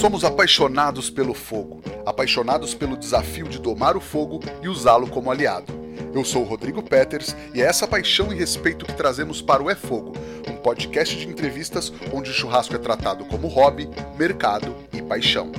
Somos apaixonados pelo fogo, apaixonados pelo desafio de domar o fogo e usá-lo como aliado. Eu sou o Rodrigo Peters e é essa paixão e respeito que trazemos para o É Fogo, um podcast de entrevistas onde o churrasco é tratado como hobby, mercado e paixão.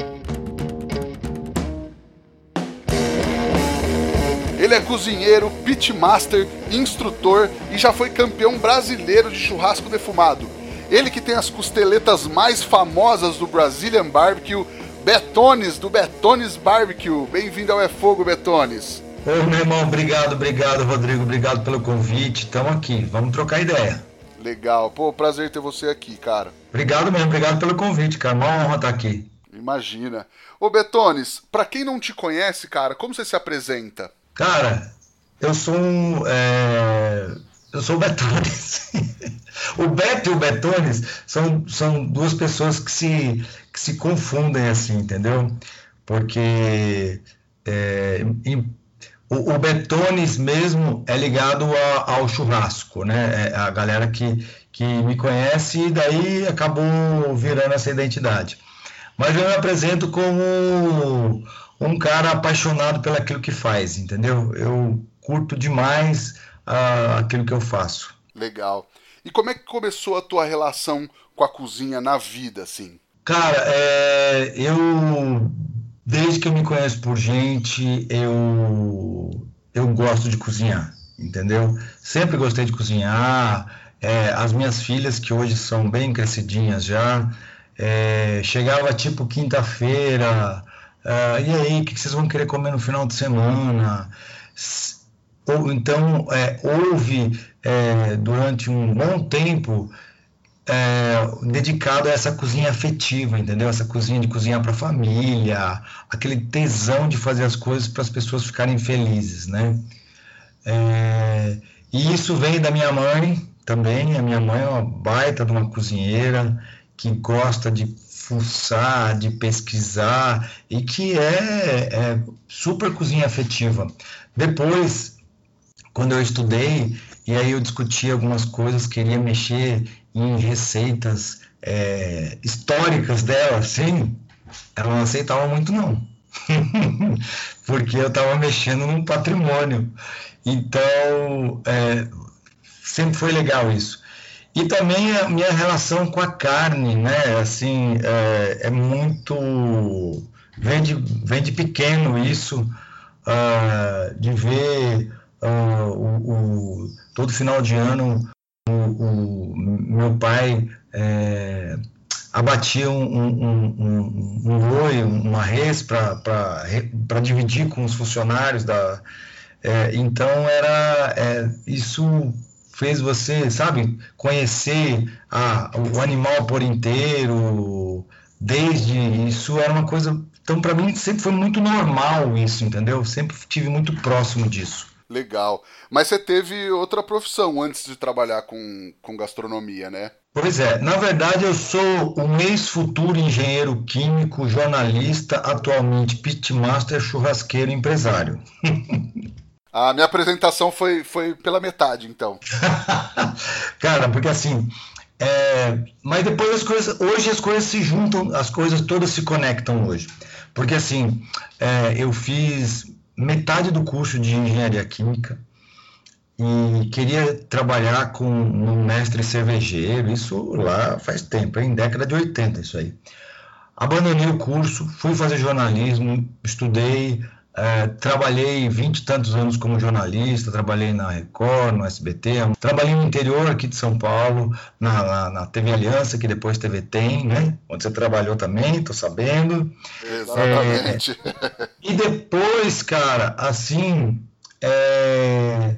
Ele é cozinheiro, pitmaster, instrutor e já foi campeão brasileiro de churrasco defumado. Ele que tem as costeletas mais famosas do Brazilian Barbecue, Betones, do Betones Barbecue. Bem-vindo ao É Fogo, Betones. Ô, meu irmão, obrigado, obrigado, Rodrigo, obrigado pelo convite. Estamos aqui, vamos trocar ideia. Legal. Pô, prazer ter você aqui, cara. Obrigado mesmo, obrigado pelo convite, cara. Uma honra estar aqui. Imagina. Ô, Betones, pra quem não te conhece, cara, como você se apresenta? Cara, eu sou um. É... Eu sou o Betones. o Beto e o Betones são, são duas pessoas que se, que se confundem assim, entendeu? Porque é, em, o, o, Betones mesmo é ligado a, ao churrasco, né? É a galera que, que me conhece e daí acabou virando essa identidade. Mas eu me apresento como um cara apaixonado pelo aquilo que faz, entendeu? Eu curto demais uh, aquilo que eu faço. Legal. E como é que começou a tua relação com a cozinha na vida, assim? Cara, é, eu desde que eu me conheço por gente, eu eu gosto de cozinhar, entendeu? Sempre gostei de cozinhar. É, as minhas filhas, que hoje são bem crescidinhas já, é, chegava tipo quinta-feira, uh, e aí, o que vocês vão querer comer no final de semana? Ou então é, houve é, durante um bom tempo é, dedicado a essa cozinha afetiva, entendeu? Essa cozinha de cozinhar para a família, aquele tesão de fazer as coisas para as pessoas ficarem felizes, né? É, e isso vem da minha mãe também. A minha mãe é uma baita de uma cozinheira que gosta de fuçar, de pesquisar e que é, é super cozinha afetiva. Depois quando eu estudei, e aí eu discutia algumas coisas, queria mexer em receitas é, históricas dela, assim, ela não aceitava muito não. Porque eu estava mexendo num patrimônio. Então, é, sempre foi legal isso. E também a minha relação com a carne, né? Assim, é, é muito. Vem de, vem de pequeno isso, uh, de ver uh, o, o, todo final de ano o, o meu pai é, abatia um, um, um, um uma res para dividir com os funcionários da. É, então era é, isso fez você, sabe, conhecer a, o animal por inteiro, desde isso era uma coisa. Então, para mim, sempre foi muito normal isso, entendeu? Sempre tive muito próximo disso. Legal. Mas você teve outra profissão antes de trabalhar com, com gastronomia, né? Pois é. Na verdade, eu sou um ex-futuro engenheiro químico, jornalista, atualmente pitmaster, churrasqueiro empresário. A minha apresentação foi, foi pela metade, então. Cara, porque assim. É... mas depois as coisas. Hoje as coisas se juntam, as coisas todas se conectam hoje. Porque assim, é, eu fiz metade do curso de engenharia química e queria trabalhar com um mestre cervejeiro, isso lá faz tempo, em década de 80 isso aí. Abandonei o curso, fui fazer jornalismo, estudei, é, trabalhei vinte e tantos anos como jornalista, trabalhei na Record, no SBT, trabalhei no interior aqui de São Paulo, na, na, na TV Aliança, que depois TV Tem, né? Onde você trabalhou também, tô sabendo. Exatamente. É, e depois, cara, assim, é,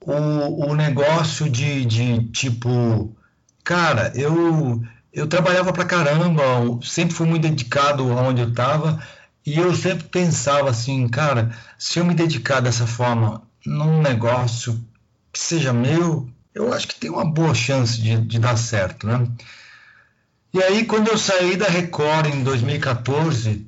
o, o negócio de, de tipo, cara, eu eu trabalhava pra caramba, sempre fui muito dedicado aonde eu estava e eu sempre pensava assim, cara, se eu me dedicar dessa forma num negócio que seja meu, eu acho que tem uma boa chance de, de dar certo, né? E aí, quando eu saí da Record em 2014,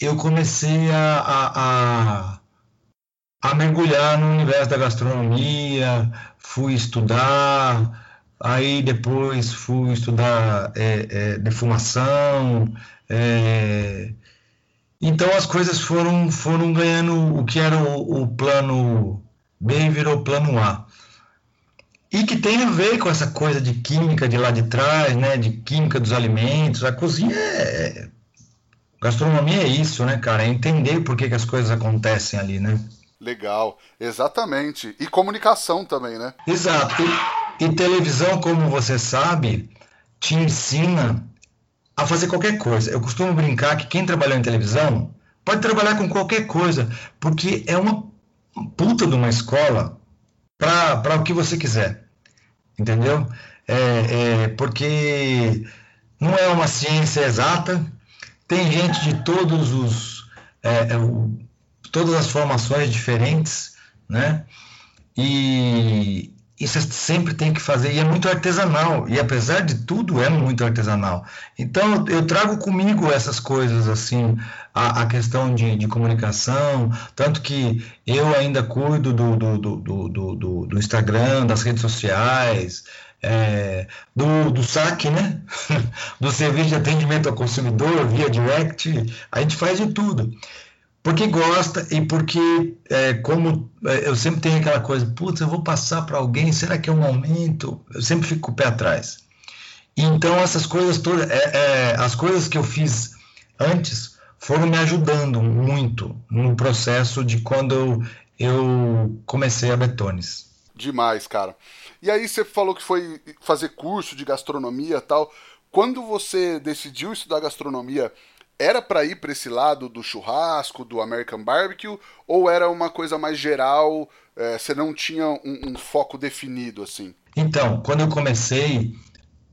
eu comecei a, a, a, a mergulhar no universo da gastronomia, fui estudar, aí depois fui estudar é, é, defumação, é, então as coisas foram, foram ganhando o que era o, o plano B virou plano A. E que tem a ver com essa coisa de química de lá de trás, né? De química dos alimentos. A cozinha é. Gastronomia é isso, né, cara? É entender por que, que as coisas acontecem ali, né? Legal, exatamente. E comunicação também, né? Exato. E, e televisão, como você sabe, te ensina a fazer qualquer coisa. Eu costumo brincar que quem trabalhou em televisão pode trabalhar com qualquer coisa, porque é uma puta de uma escola para o que você quiser, entendeu? É, é, porque não é uma ciência exata, tem gente de todos os é, é o, todas as formações diferentes, né? E, isso sempre tem que fazer, e é muito artesanal, e apesar de tudo, é muito artesanal. Então, eu trago comigo essas coisas, assim, a, a questão de, de, comunicação, tanto que eu ainda cuido do, do, do, do, do Instagram, das redes sociais, é, do, do saque, né? do serviço de atendimento ao consumidor via direct, a gente faz de tudo porque gosta e porque, é, como é, eu sempre tenho aquela coisa, putz, eu vou passar para alguém, será que é um momento? Eu sempre fico com o pé atrás. Então, essas coisas todas, é, é, as coisas que eu fiz antes foram me ajudando muito no processo de quando eu, eu comecei a Betones. Demais, cara. E aí você falou que foi fazer curso de gastronomia tal. Quando você decidiu estudar gastronomia, era para ir para esse lado do churrasco, do American Barbecue, ou era uma coisa mais geral, é, você não tinha um, um, foco definido assim? Então, quando eu comecei,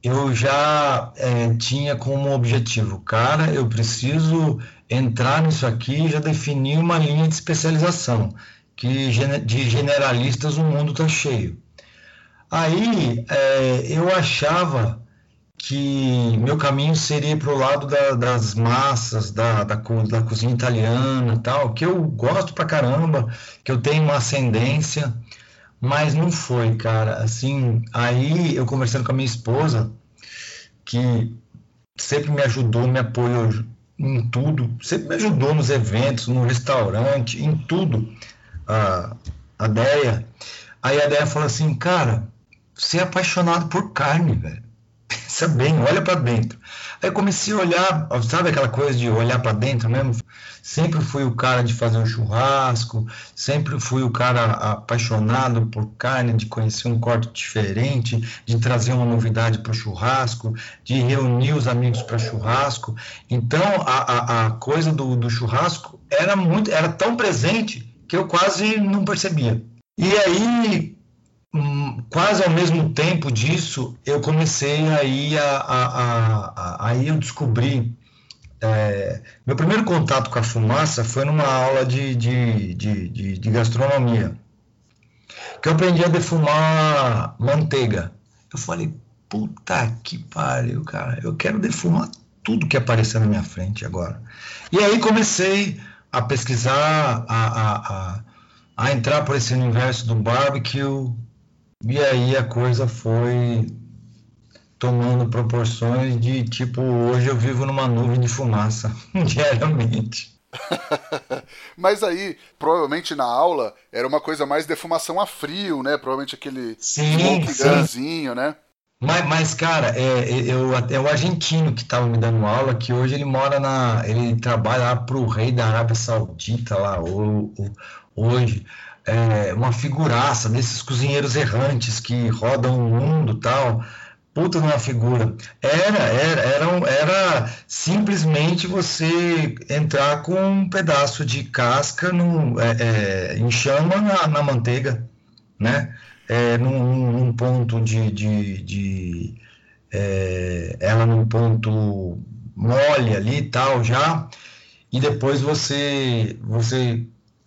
eu já é, tinha como objetivo, cara, eu preciso entrar nisso aqui e já definir uma linha de especialização, que de generalistas o mundo está cheio. Aí é, eu achava que meu caminho seria para o lado da, das massas, da, da, da, cozinha italiana tal, que eu gosto pra caramba, que eu tenho uma ascendência, mas não foi, cara. Assim, aí eu conversando com a minha esposa, que sempre me ajudou, me apoiou em tudo, sempre me ajudou nos eventos, no restaurante, em tudo, a, a Deia. Aí a Deia falou assim, cara, você é apaixonado por carne, velho pensa bem, olha para dentro. Aí comecei a olhar, sabe aquela coisa de olhar para dentro mesmo? Sempre fui o cara de fazer um churrasco, sempre fui o cara apaixonado por carne, de conhecer um corte diferente, de trazer uma novidade para o churrasco, de reunir os amigos para churrasco. Então a, a, a coisa do, do churrasco era muito, era tão presente que eu quase não percebia. E aí quase ao mesmo tempo disso, eu comecei aí a, a, a, aí eu descobri é, meu primeiro contato com a fumaça foi numa aula de, de, de, de, de gastronomia, que eu aprendi a defumar manteiga. Eu falei, puta que pariu, cara, eu quero defumar tudo que aparecer na minha frente agora. E aí comecei a pesquisar, a, a, a, a entrar por esse universo do barbecue, e aí a coisa foi tomando proporções de tipo, hoje eu vivo numa nuvem de fumaça diariamente. Mas aí, provavelmente na aula, era uma coisa mais defumação a frio, né? Provavelmente aquele sim, sim. né? Mas, mas, cara, é, é, eu, é o argentino que estava me dando aula, que hoje ele mora na. Ele trabalha lá pro rei da Arábia Saudita lá, o, o, hoje é, uma figuraça desses cozinheiros errantes que rodam o mundo tal. Puta numa figura. Era, era, era, era simplesmente você entrar com um pedaço de casca no, é, é, em chama na, na manteiga, né? É, num, num ponto de, de, de é, ela num ponto mole ali e tal já, e depois você você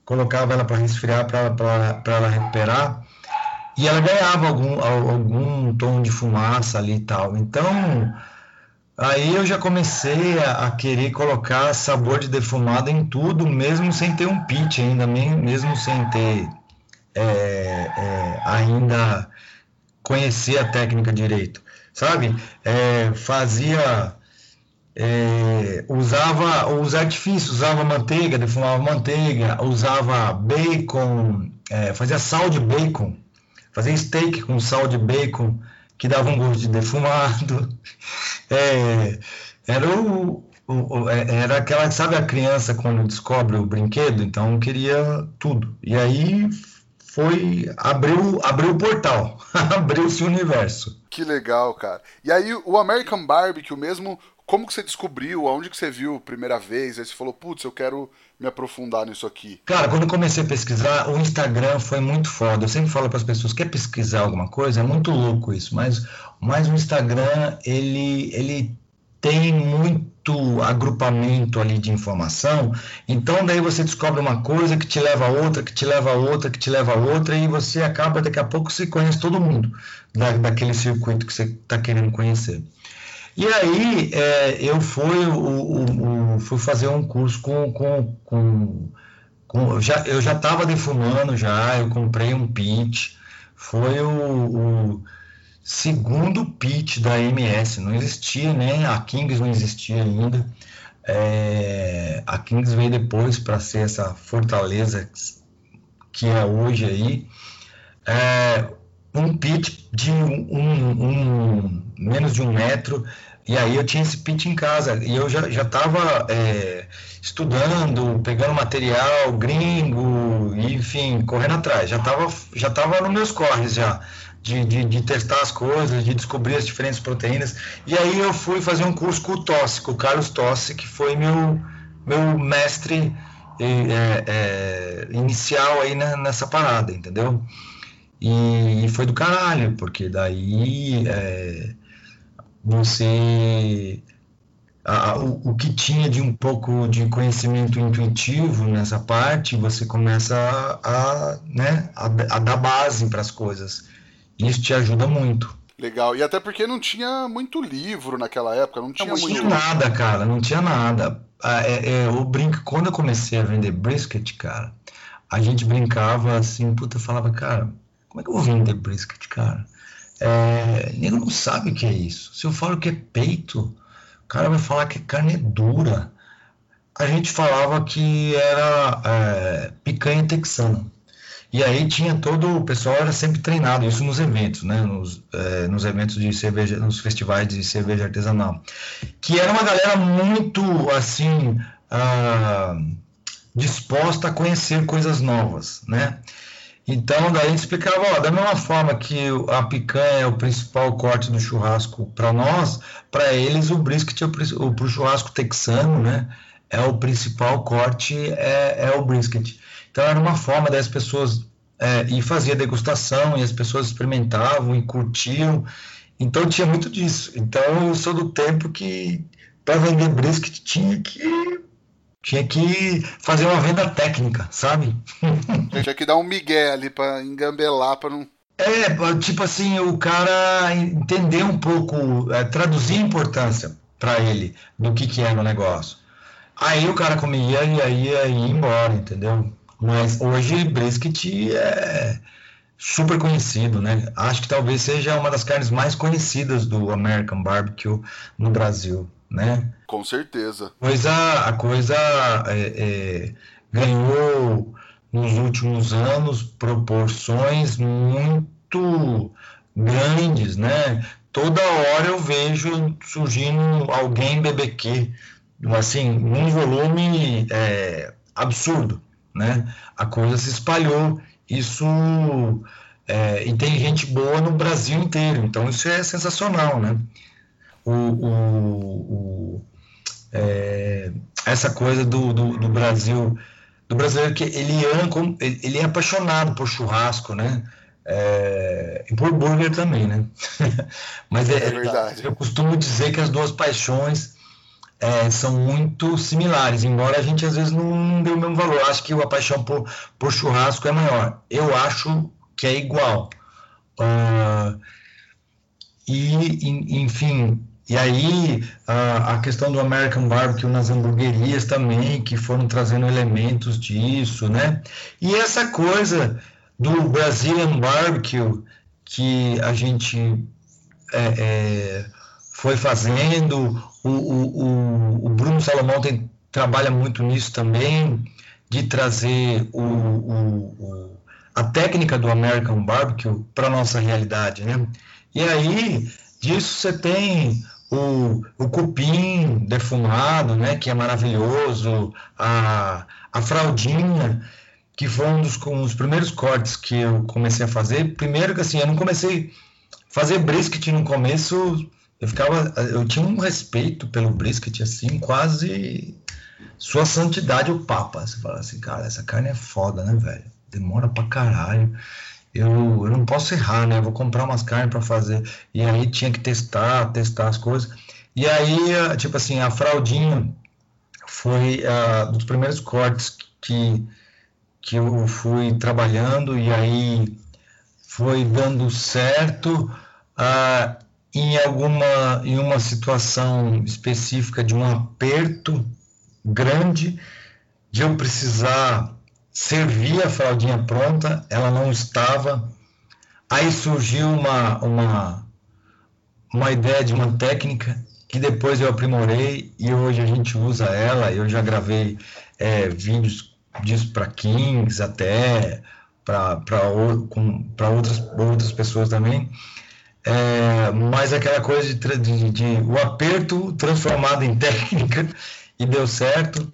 colocava ela para resfriar, para ela recuperar, e ela ganhava algum, algum tom de fumaça ali e tal. Então, aí eu já comecei a, a querer colocar sabor de defumado em tudo, mesmo sem ter um pitch ainda, mesmo sem ter é, é, ainda conhecer a técnica direito, sabe? É, fazia é, usava os artifícios, usava manteiga, defumava manteiga, usava bacon, é, fazia sal de bacon, fazia steak com sal de bacon, que dava um gosto de defumado. É, era o, o, é, era aquela, sabe a criança quando descobre o brinquedo, então queria tudo. E aí foi abriu abriu o portal, abriu-se o universo. Que legal, cara. E aí o American Barbecue mesmo como que você descobriu? Aonde que você viu primeira vez? Aí você falou, putz, eu quero me aprofundar nisso aqui. Cara, quando eu comecei a pesquisar, o Instagram foi muito foda. Eu sempre falo para as pessoas, quer pesquisar alguma coisa? É muito louco isso, mas, mas o Instagram, ele, ele tem muito agrupamento ali de informação, então daí você descobre uma coisa que te leva a outra, que te leva a outra, que te leva a outra, e você acaba, daqui a pouco, você conhece todo mundo da, daquele circuito que você está querendo conhecer. E aí é, eu fui, o, o, fui fazer um curso com, com, com, com já, eu já estava defumando já, eu comprei um pitch, foi o, o, segundo pitch da MS, não existia, né? A Kings não existia ainda. É, a Kings veio depois para ser essa fortaleza que é hoje aí. É, um pitch de um, um, um, menos de um metro e aí eu tinha esse pitch em casa e eu já estava é, estudando, pegando material gringo, enfim, correndo atrás. Já estava já tava nos meus corres já. De, de, de, testar as coisas, de descobrir as diferentes proteínas. E aí eu fui fazer um curso com o Tossi, com o Carlos Tossi, que foi meu, meu mestre é, é, inicial aí nessa parada, entendeu? E, e, foi do caralho, porque daí é, você a, o, o, que tinha de um pouco de conhecimento intuitivo nessa parte, você começa a, a né, a, a dar base para as coisas. Isso te ajuda muito. Legal. E até porque não tinha muito livro naquela época, não tinha não muito. Não tinha nada, cara, não tinha nada. Ah, é, é, o brinco, quando eu comecei a vender brisket, cara, a gente brincava assim, puta, falava, cara, como é que eu vou vender brisket, cara? É, nego não sabe o que é isso. Se eu falo que é peito, o cara vai falar que carne é dura. A gente falava que era é, picanha texana. E aí tinha todo o pessoal era sempre treinado, isso nos eventos, né? Nos, é, nos eventos de cerveja, nos festivais de cerveja artesanal. Que era uma galera muito assim ah, disposta a conhecer coisas novas, né? Então, daí a gente explicava, ó, da mesma forma que a picanha é o principal corte do churrasco para nós, para eles o brisket, é o, o churrasco texano, né, é o principal corte, é, é o brisket. Então, era uma forma das pessoas, é, e fazia degustação, e as pessoas experimentavam e curtiam, então tinha muito disso. Então, eu sou do tempo que, para vender brisket, tinha que tinha que fazer uma venda técnica, sabe? Tinha que dar um migué ali para engambelar, para não. É, tipo assim, o cara entender um pouco, é, traduzir a importância para ele do que, que era o negócio. Aí o cara comia e aí ia embora, entendeu? Mas hoje brisket é super conhecido, né? Acho que talvez seja uma das carnes mais conhecidas do American Barbecue no Brasil né? Com certeza. Pois a, a coisa é, é, ganhou nos últimos anos proporções muito grandes, né? Toda hora eu vejo surgindo alguém BBQ, assim, num volume é, absurdo, né? A coisa se espalhou, isso é, e tem gente boa no Brasil inteiro, então isso é sensacional, né? O, o, o é, essa coisa do, do, do, Brasil, do brasileiro que ele, ama, ele é apaixonado por churrasco, né? É, e por burger também, né? Mas é, é, verdade. Eu costumo dizer que as duas paixões é, são muito similares, embora a gente às vezes não, não dê o mesmo valor. Acho que a paixão por, por churrasco é maior. Eu acho que é igual. Uh, e, enfim, e aí, a, questão do American Barbecue nas hamburguerias também, que foram trazendo elementos disso, né? E essa coisa do Brazilian Barbecue, que a gente é, é, foi fazendo. O, o, o, o, Bruno Salomão tem, trabalha muito nisso também, de trazer o, o a técnica do American Barbecue para a nossa realidade, né? E aí, disso você tem o, o cupim defumado, né, que é maravilhoso, a, a fraldinha, que foi um dos, um dos primeiros cortes que eu comecei a fazer. Primeiro que assim, eu não comecei fazer brisket no começo, eu ficava, eu tinha um respeito pelo brisket, assim, quase sua santidade o papa. Você fala assim, cara, essa carne é foda, né, velho? demora pra caralho. Eu, eu não posso errar, né? Eu vou comprar umas carnes para fazer. E aí tinha que testar, testar as coisas. E aí, tipo assim, a fraldinha foi uh, dos primeiros cortes que, que eu fui trabalhando e aí foi dando certo uh, em alguma em uma situação específica de um aperto grande de eu precisar servia a fraldinha pronta, ela não estava. Aí surgiu uma, uma, uma ideia de uma técnica que depois eu aprimorei e hoje a gente usa ela. Eu já gravei é, vídeos disso para Kings, até para outras, outras pessoas também. É, mas aquela coisa de, de, de, o aperto transformado em técnica e deu certo.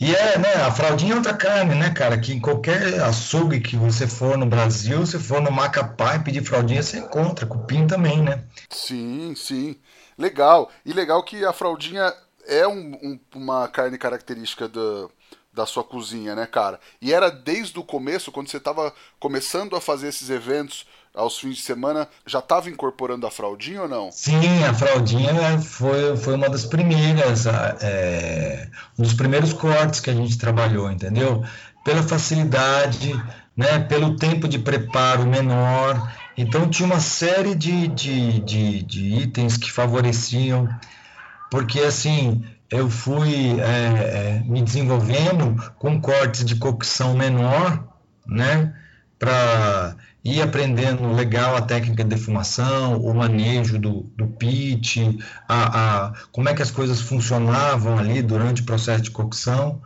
E é, né, a fraldinha é outra carne, né, cara? Que em qualquer açougue que você for no Brasil, se for no Macapá e pedir fraldinha, você encontra. Cupim também, né? Sim, sim. Legal. E legal que a fraldinha é um, um, uma carne característica do, da sua cozinha, né, cara? E era desde o começo, quando você estava começando a fazer esses eventos aos fins de semana, já estava incorporando a fraldinha ou não? Sim, a fraldinha foi, foi uma das primeiras, é, um dos primeiros cortes que a gente trabalhou, entendeu? Pela facilidade, né, pelo tempo de preparo menor. Então tinha uma série de, de, de, de itens que favoreciam, porque assim, eu fui é, é, me desenvolvendo com cortes de cocção menor, né? Para ir aprendendo legal a técnica de defumação, o manejo do, do pitch, a, a, como é que as coisas funcionavam ali durante o processo de cocção,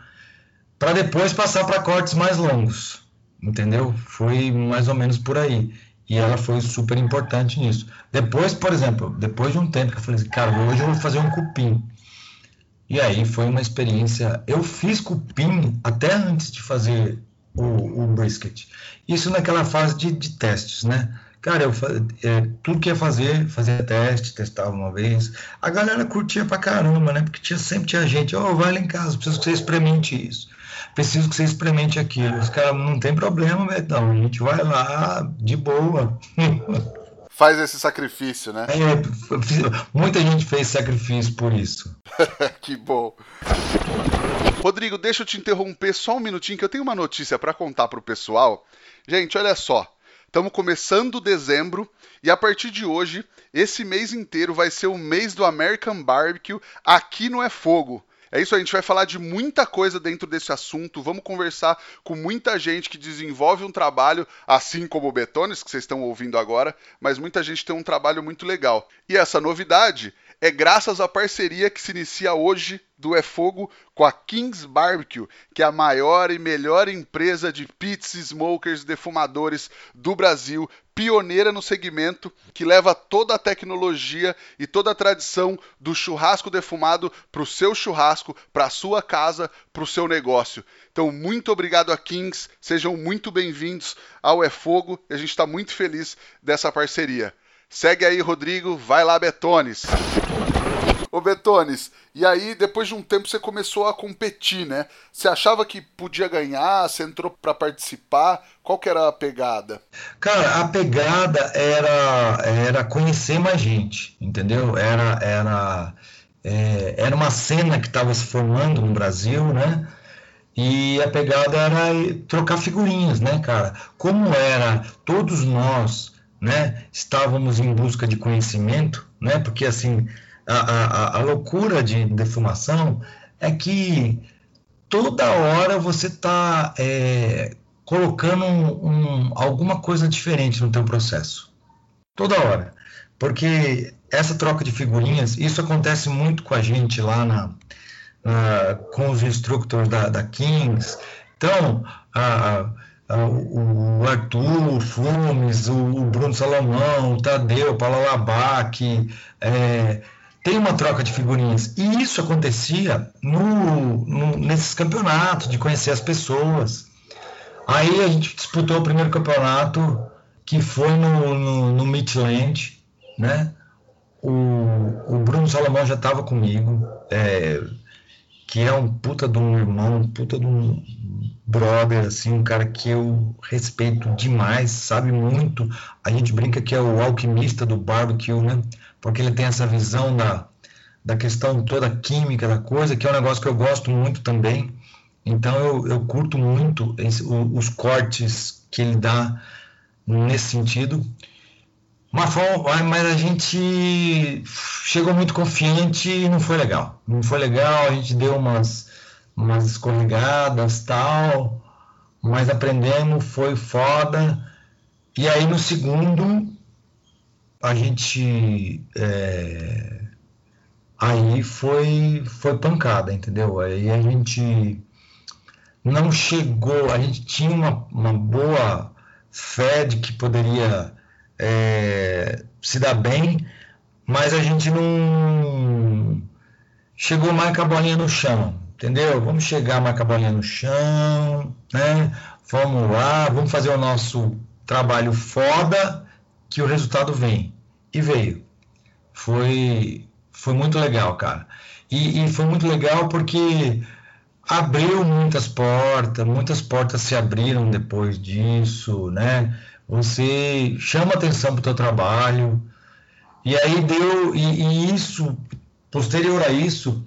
para depois passar para cortes mais longos, entendeu? Foi mais ou menos por aí. E ela foi super importante nisso. Depois, por exemplo, depois de um tempo que eu falei assim, cara, hoje eu vou fazer um cupim. E aí foi uma experiência. Eu fiz cupim até antes de fazer o, o brisket. Isso naquela fase de, de testes, né? Cara, eu é, tudo que ia fazer, fazia teste, testava uma vez. A galera curtia pra caramba, né? Porque tinha, sempre tinha gente, ó, oh, vai lá em casa, preciso que você experimente isso. Preciso que você experimente aquilo. Os caras, não tem problema, Betão, a gente vai lá de boa. Faz esse sacrifício, né? É, muita gente fez sacrifício por isso. que bom. Rodrigo, deixa eu te interromper só um minutinho que eu tenho uma notícia para contar pro pessoal. Gente, olha só. Estamos começando dezembro e a partir de hoje, esse mês inteiro vai ser o mês do American Barbecue aqui no É Fogo. É isso, a gente vai falar de muita coisa dentro desse assunto. Vamos conversar com muita gente que desenvolve um trabalho, assim como o Betones, que vocês estão ouvindo agora, mas muita gente tem um trabalho muito legal. E essa novidade é graças à parceria que se inicia hoje do É Fogo com a Kings Barbecue, que é a maior e melhor empresa de pits, smokers, defumadores do Brasil, pioneira no segmento, que leva toda a tecnologia e toda a tradição do churrasco defumado para o seu churrasco, para a sua casa, para o seu negócio. Então, muito obrigado a Kings, sejam muito bem-vindos ao É Fogo e a gente está muito feliz dessa parceria. Segue aí, Rodrigo. Vai lá, Betones. Ô Betones, e aí depois de um tempo você começou a competir, né? Você achava que podia ganhar, você entrou para participar, qual que era a pegada? Cara, a pegada era era conhecer mais gente, entendeu? Era era é, era uma cena que estava se formando no Brasil, né? E a pegada era trocar figurinhas, né, cara? Como era todos nós né, estávamos em busca de conhecimento, né, porque assim, a, a, a loucura de defumação é que toda hora você está é, colocando um, um, alguma coisa diferente no teu processo, toda hora. Porque essa troca de figurinhas, isso acontece muito com a gente lá na, na com os instructors da, da Kings. Então, a, a, o Arthur, o Flumes, o, o, Bruno Salomão, o Tadeu, o Paulo Labac, é, tem uma troca de figurinhas. E isso acontecia no, no, nesses campeonatos, de conhecer as pessoas. Aí a gente disputou o primeiro campeonato, que foi no, no, no Midland, né? O, o Bruno Salomão já estava comigo, é, que é um puta de um irmão, um puta de um brother, assim, um cara que eu respeito demais, sabe muito. A gente brinca que é o alquimista do barbecue, né? Porque ele tem essa visão da, da questão toda química da coisa, que é um negócio que eu gosto muito também. Então eu, eu curto muito esse, os cortes que ele dá nesse sentido. Mas, mas a gente chegou muito confiante e não foi legal. Não foi legal, a gente deu umas, umas escorregadas tal, mas aprendemos, foi foda. E aí no segundo, a gente. É, aí foi, foi pancada, entendeu? Aí a gente não chegou, a gente tinha uma, uma boa fé de que poderia é, se dar bem, mas a gente não chegou mais com a bolinha no chão, entendeu? Vamos chegar com a no chão, né? Vamos lá, vamos fazer o nosso trabalho foda, que o resultado vem. E veio. Foi, foi muito legal, cara. E, e foi muito legal porque abriu muitas portas, muitas portas se abriram depois disso, né? Você chama atenção para o teu trabalho e aí deu e, e, isso posterior a isso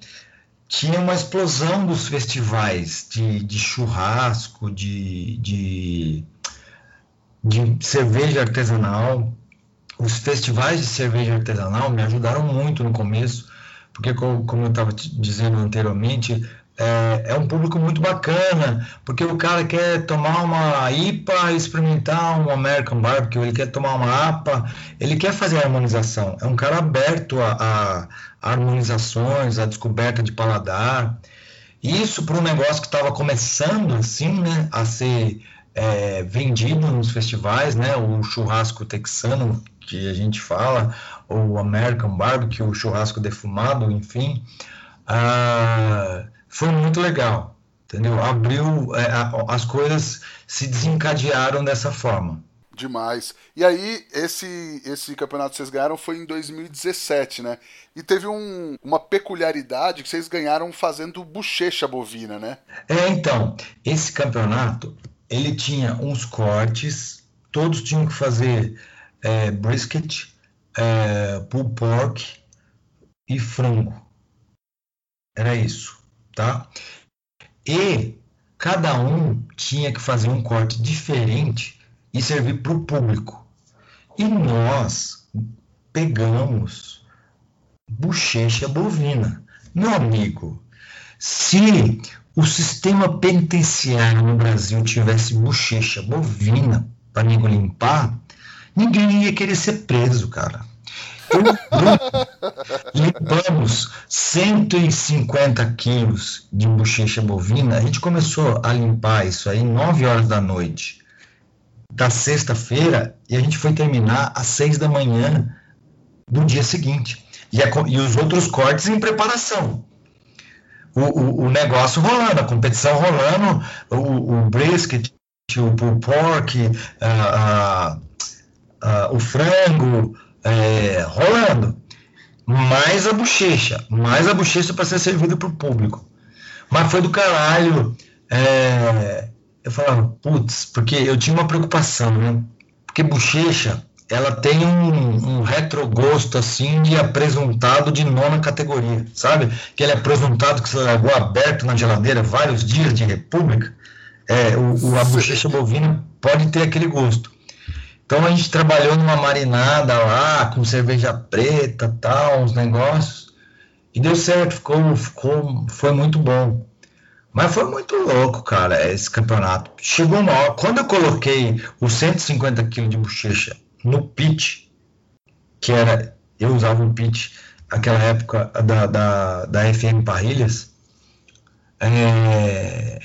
tinha uma explosão dos festivais de, de churrasco, de, de, de cerveja artesanal. Os festivais de cerveja artesanal me ajudaram muito no começo, porque como eu estava dizendo anteriormente, é, é, um público muito bacana, porque o cara quer tomar uma IPA, experimentar um American Barbecue, ele quer tomar uma APA, ele quer fazer a harmonização. É um cara aberto a, a, harmonizações, a descoberta de paladar. Isso para um negócio que estava começando assim, né, a ser é, vendido nos festivais, né, o churrasco texano que a gente fala, ou American Barbecue, o churrasco defumado, enfim. Ah, foi muito legal, entendeu? Abriu, é, as coisas se desencadearam dessa forma. Demais. E aí, esse, esse campeonato que vocês ganharam foi em 2017, né? E teve um, uma peculiaridade que vocês ganharam fazendo bochecha bovina, né? É, então, esse campeonato, ele tinha uns cortes, todos tinham que fazer é, brisket, é, pulled pork e frango. Era isso tá? E cada um tinha que fazer um corte diferente e servir para o público. E nós pegamos bochecha bovina. Meu amigo, se o sistema penitenciário no Brasil tivesse bochecha bovina para ninguém limpar, ninguém ia querer ser preso, cara limpamos 150 quilos de bochecha bovina. A gente começou a limpar isso aí 9 horas da noite da sexta-feira e a gente foi terminar às 6 da manhã do dia seguinte. E, a, e os outros cortes em preparação. O, o, o, negócio rolando, a competição rolando, o, o brisket, o pork, uh, uh, o frango, é, rolando. Mais a bochecha, mais a bochecha para ser servido para o público. Mas foi do caralho. É, eu falava, putz, porque eu tinha uma preocupação, né? Porque bochecha, ela tem um, um retrogosto assim de apresuntado de nona categoria, sabe? Que ele é apresuntado que você largou aberto na geladeira vários dias de república. É, o, o a bochecha bovina pode ter aquele gosto. Então a gente trabalhou numa marinada lá, com cerveja preta, tal, uns negócios, e deu certo, ficou, ficou, foi muito bom. Mas foi muito louco, cara, esse campeonato. Chegou uma hora, quando eu coloquei os 150 quilos de bochecha no pit, que era, eu usava um pitch aquela época da, da, da FM Parrilhas, é,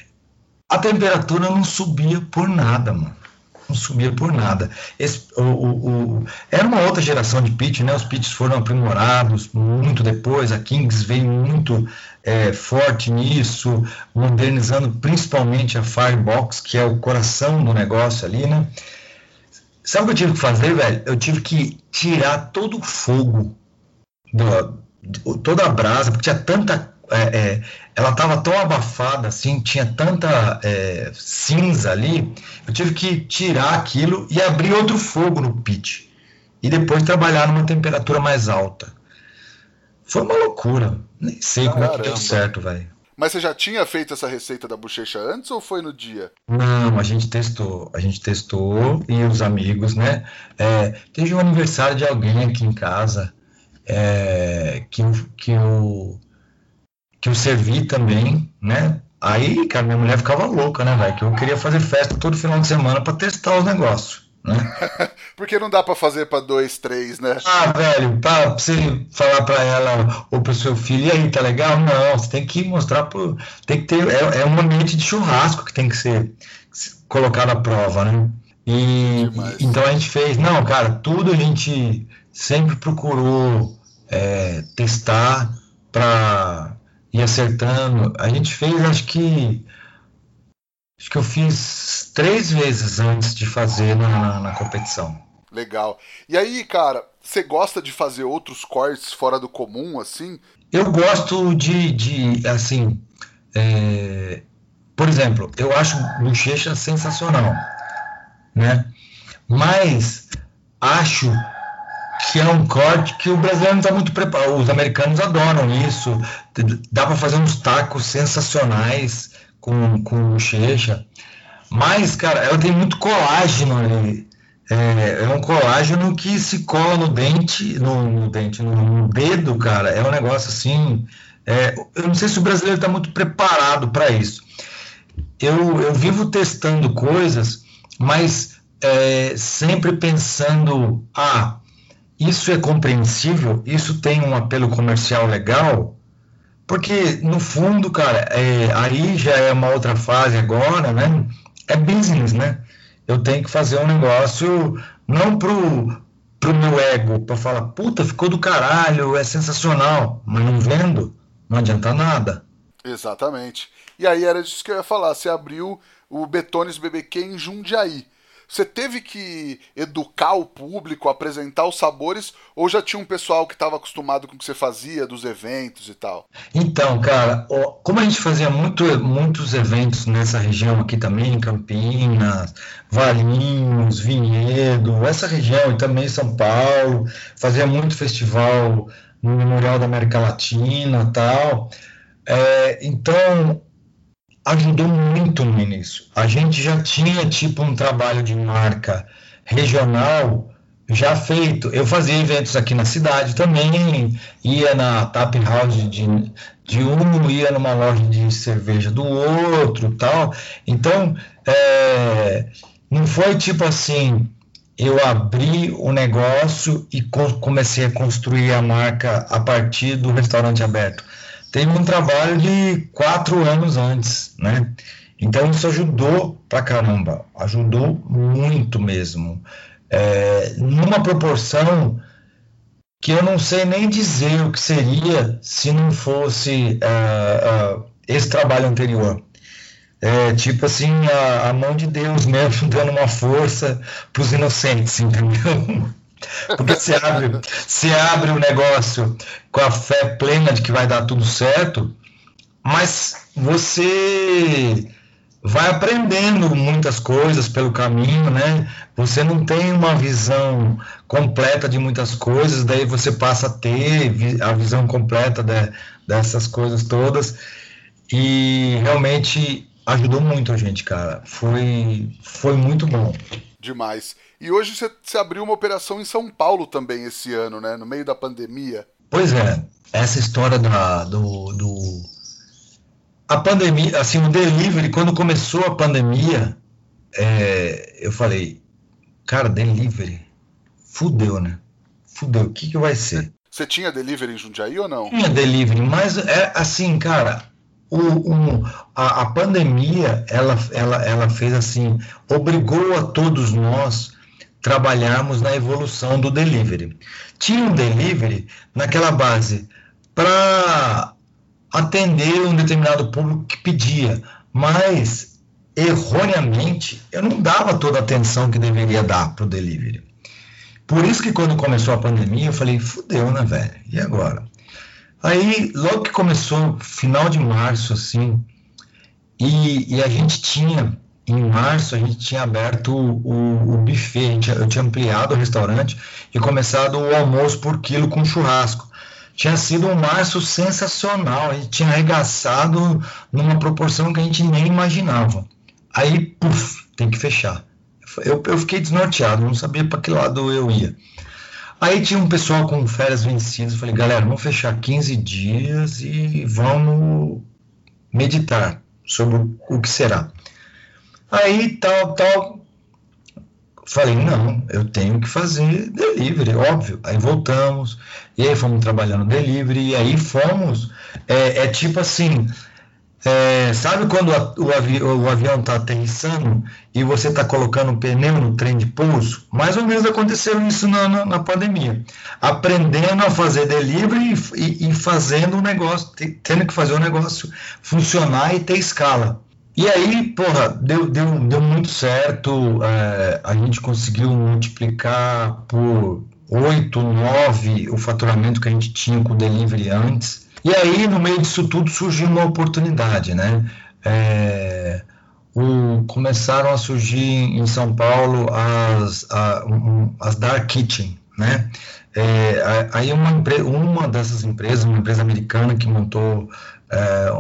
a temperatura não subia por nada, mano. Não subia por nada. Esse, o, o, o, era uma outra geração de pitch, né? Os pitches foram aprimorados muito depois. A Kings veio muito é, forte nisso, modernizando principalmente a Firebox, que é o coração do negócio ali, né? Sabe o que eu tive que fazer, velho? Eu tive que tirar todo o fogo, do, toda a brasa, porque tinha tanta. É, é, ela estava tão abafada, assim, tinha tanta é, cinza ali. Eu tive que tirar aquilo e abrir outro fogo no pit. E depois trabalhar numa temperatura mais alta. Foi uma loucura. Nem sei Caramba. como é que deu certo, velho. Mas você já tinha feito essa receita da bochecha antes ou foi no dia? Não, a gente testou. A gente testou e os amigos, né? É, teve um aniversário de alguém aqui em casa é, que, que, eu, que eu servi também, né? Aí, cara, minha mulher ficava louca, né, velho? Que eu queria fazer festa todo final de semana para testar os negócios. Né? Porque não dá para fazer para dois, três, né? Ah, velho, pra você falar para ela ou pro seu filho, e aí, tá legal? Não, você tem que mostrar pro. Tem que ter. É, é um ambiente de churrasco que tem que ser colocado à prova, né? E então a gente fez, não, cara, tudo a gente sempre procurou é, testar para ir acertando. A gente fez, acho que Acho que eu fiz três vezes antes de fazer na, na competição. Legal. E aí, cara, você gosta de fazer outros cortes fora do comum, assim? Eu gosto de, de assim, é, por exemplo, eu acho bochecha sensacional, né? Mas acho que é um corte que o brasileiro não está muito preparado. Os americanos adoram isso. Dá para fazer uns tacos sensacionais com, com bochecha. Mas, cara, ela tem muito colágeno ali. É, é, um colágeno que se cola no dente, no, no dente, no, no, dedo, cara. É um negócio assim. É, eu não sei se o brasileiro está muito preparado para isso. Eu, eu vivo testando coisas, mas é, sempre pensando: ah, isso é compreensível, isso tem um apelo comercial legal, porque, no fundo, cara, é, aí já é uma outra fase agora, né? É business, né? Eu tenho que fazer um negócio não pro, pro meu ego, para falar, puta, ficou do caralho, é sensacional, mas não vendo, não adianta nada. Exatamente. E aí era disso que eu ia falar, você abriu o Betones BBQ em Jundiaí. Você teve que educar o público, apresentar os sabores, ou já tinha um pessoal que estava acostumado com o que você fazia, dos eventos e tal? Então, cara, como a gente fazia muito, muitos eventos nessa região aqui também, Campinas, Valinhos, Vinhedo, essa região e também São Paulo, fazia muito festival no Memorial da América Latina tal. É, então, ajudou muito no início. A gente já tinha tipo um trabalho de marca regional já feito. Eu fazia eventos aqui na cidade também, ia na tap house de, de um, ia numa loja de cerveja do outro, tal. Então, é, não foi tipo assim, eu abri o negócio e comecei a construir a marca a partir do restaurante aberto teve um trabalho de quatro anos antes, né? Então isso ajudou pra caramba, ajudou muito mesmo. É, numa proporção que eu não sei nem dizer o que seria se não fosse uh, uh, esse trabalho anterior. É, tipo assim, a, a mão de Deus mesmo dando uma força para os inocentes, entendeu? Porque você abre, você abre o negócio com a fé plena de que vai dar tudo certo, mas você vai aprendendo muitas coisas pelo caminho, né? Você não tem uma visão completa de muitas coisas, daí você passa a ter a visão completa de, dessas coisas todas e realmente ajudou muito a gente, cara. Foi, foi muito bom. Demais. E hoje você, você abriu uma operação em São Paulo também esse ano, né? No meio da pandemia. Pois é. Essa história da, do, do. A pandemia, assim, o delivery, quando começou a pandemia, é, eu falei, cara, delivery, fudeu, né? fudeu, o que, que vai ser? Você tinha delivery em Jundiaí ou não? Tinha delivery, mas é assim, cara, o, o, a, a, pandemia ela, ela, ela fez assim, obrigou a todos nós trabalharmos na evolução do delivery. Tinha um delivery naquela base para atender um determinado público que pedia, mas erroneamente eu não dava toda a atenção que deveria dar para o delivery. Por isso que quando começou a pandemia eu falei, fudeu, né, velho? E agora? Aí, logo que começou, final de março, assim, e, e a gente tinha, em março, a gente tinha aberto o, o buffet, gente, eu tinha ampliado o restaurante e começado o almoço por quilo com churrasco. Tinha sido um março sensacional, a gente tinha arregaçado numa proporção que a gente nem imaginava. Aí, puf, tem que fechar. Eu, eu fiquei desnorteado, não sabia para que lado eu ia. Aí tinha um pessoal com férias vencidas. Eu falei, galera, vamos fechar 15 dias e vamos meditar sobre o que será. Aí tal, tal. Falei, não, eu tenho que fazer delivery, óbvio. Aí voltamos, e aí fomos trabalhando delivery, e aí fomos. É, é tipo assim, é, sabe quando a, o, avi, o, avião está aterrissando e você está colocando o pneu no trem de pouso? Mais ou menos aconteceu isso na, na, na pandemia. Aprendendo a fazer delivery e, e, e fazendo o negócio, tendo que fazer o negócio funcionar e ter escala. E aí, porra, deu, deu, deu muito certo. É, a gente conseguiu multiplicar por 8, 9 o faturamento que a gente tinha com o delivery antes. E aí, no meio disso tudo, surgiu uma oportunidade, né? É, o, começaram a surgir em São Paulo as, a, um, as Dark Kitchen, né? É, aí uma, uma dessas empresas, uma empresa americana que montou, é,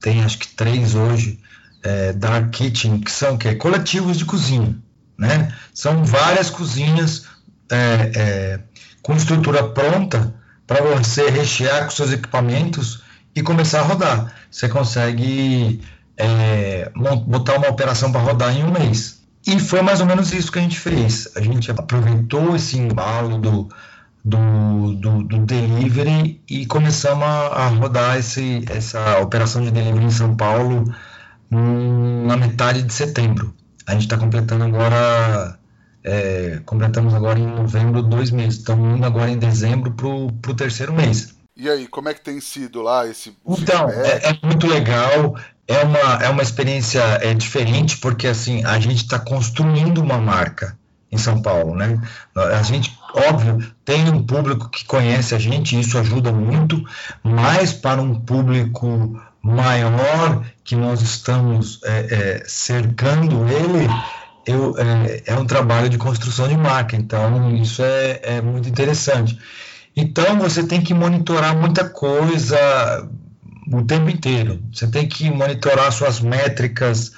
tem acho que três hoje, é, Dark Kitchen, que são que, coletivos de cozinha, né? São várias cozinhas é, é, com estrutura pronta, para você rechear com seus equipamentos e começar a rodar. Você consegue é, botar uma operação para rodar em um mês. E foi mais ou menos isso que a gente fez. A gente aproveitou esse embalo do, do, do, do delivery e começamos a, a, rodar esse, essa operação de delivery em São Paulo na metade de setembro. A gente está completando agora é, completamos agora em novembro dois meses. Estamos indo agora em dezembro para o terceiro mês. E aí, como é que tem sido lá esse Então, é, é, muito legal, é uma, é uma experiência é, diferente, porque assim, a gente está construindo uma marca em São Paulo, né? A gente, óbvio, tem um público que conhece a gente, isso ajuda muito, mas para um público maior que nós estamos é, é, cercando ele, eu, é, é, um trabalho de construção de marca, então isso é, é muito interessante. Então você tem que monitorar muita coisa o tempo inteiro. Você tem que monitorar suas métricas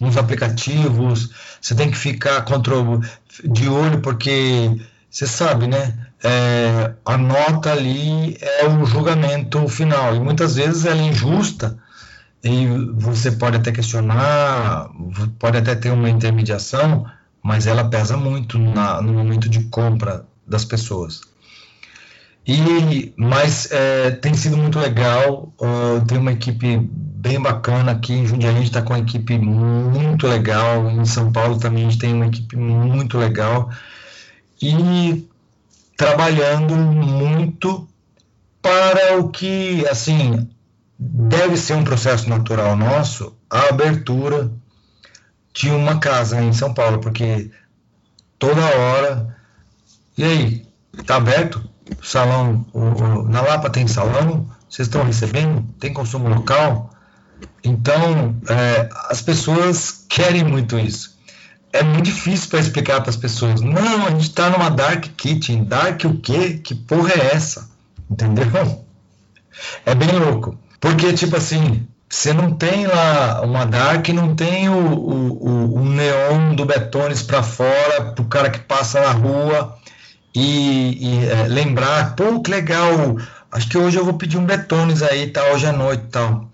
nos aplicativos, você tem que ficar de olho, porque você sabe, né? É, a nota ali é o julgamento final, e muitas vezes ela é injusta, e você pode até questionar, pode até ter uma intermediação, mas ela pesa muito na, no momento de compra das pessoas. E, mas é, tem sido muito legal, uh, tem uma equipe bem bacana aqui em Jundiaí, a gente está com uma equipe muito legal, em São Paulo também a gente tem uma equipe muito legal, e trabalhando muito para o que, assim, deve ser um processo natural nosso a abertura de uma casa em São Paulo, porque toda hora. E aí, está aberto? Salão. O, o, na Lapa tem salão? Vocês estão recebendo? Tem consumo local? Então, é, as pessoas querem muito isso. É muito difícil para explicar para as pessoas. Não, a gente está numa dark kitchen. Dark o quê? Que porra é essa? Entendeu? É bem louco. Porque, tipo assim, você não tem lá uma Dark, não tem o, o, o neon do Betones para fora, pro cara que passa na rua e, e é, lembrar, pô, que legal, acho que hoje eu vou pedir um Betones aí, tá, hoje à noite tal.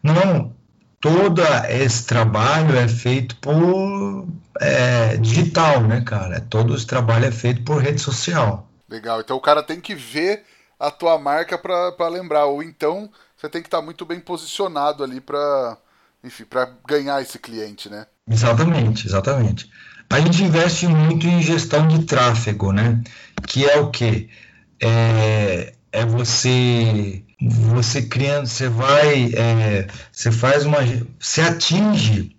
Não, todo esse trabalho é feito por é, digital, né, cara? Todo esse trabalho é feito por rede social. Legal. Então o cara tem que ver a tua marca para lembrar. Ou então você tem que estar tá muito bem posicionado ali para enfim, para ganhar esse cliente, né? Exatamente, exatamente. A gente investe muito em gestão de tráfego, né? Que é o quê? É, é você você criando, você vai, é, você faz uma, você atinge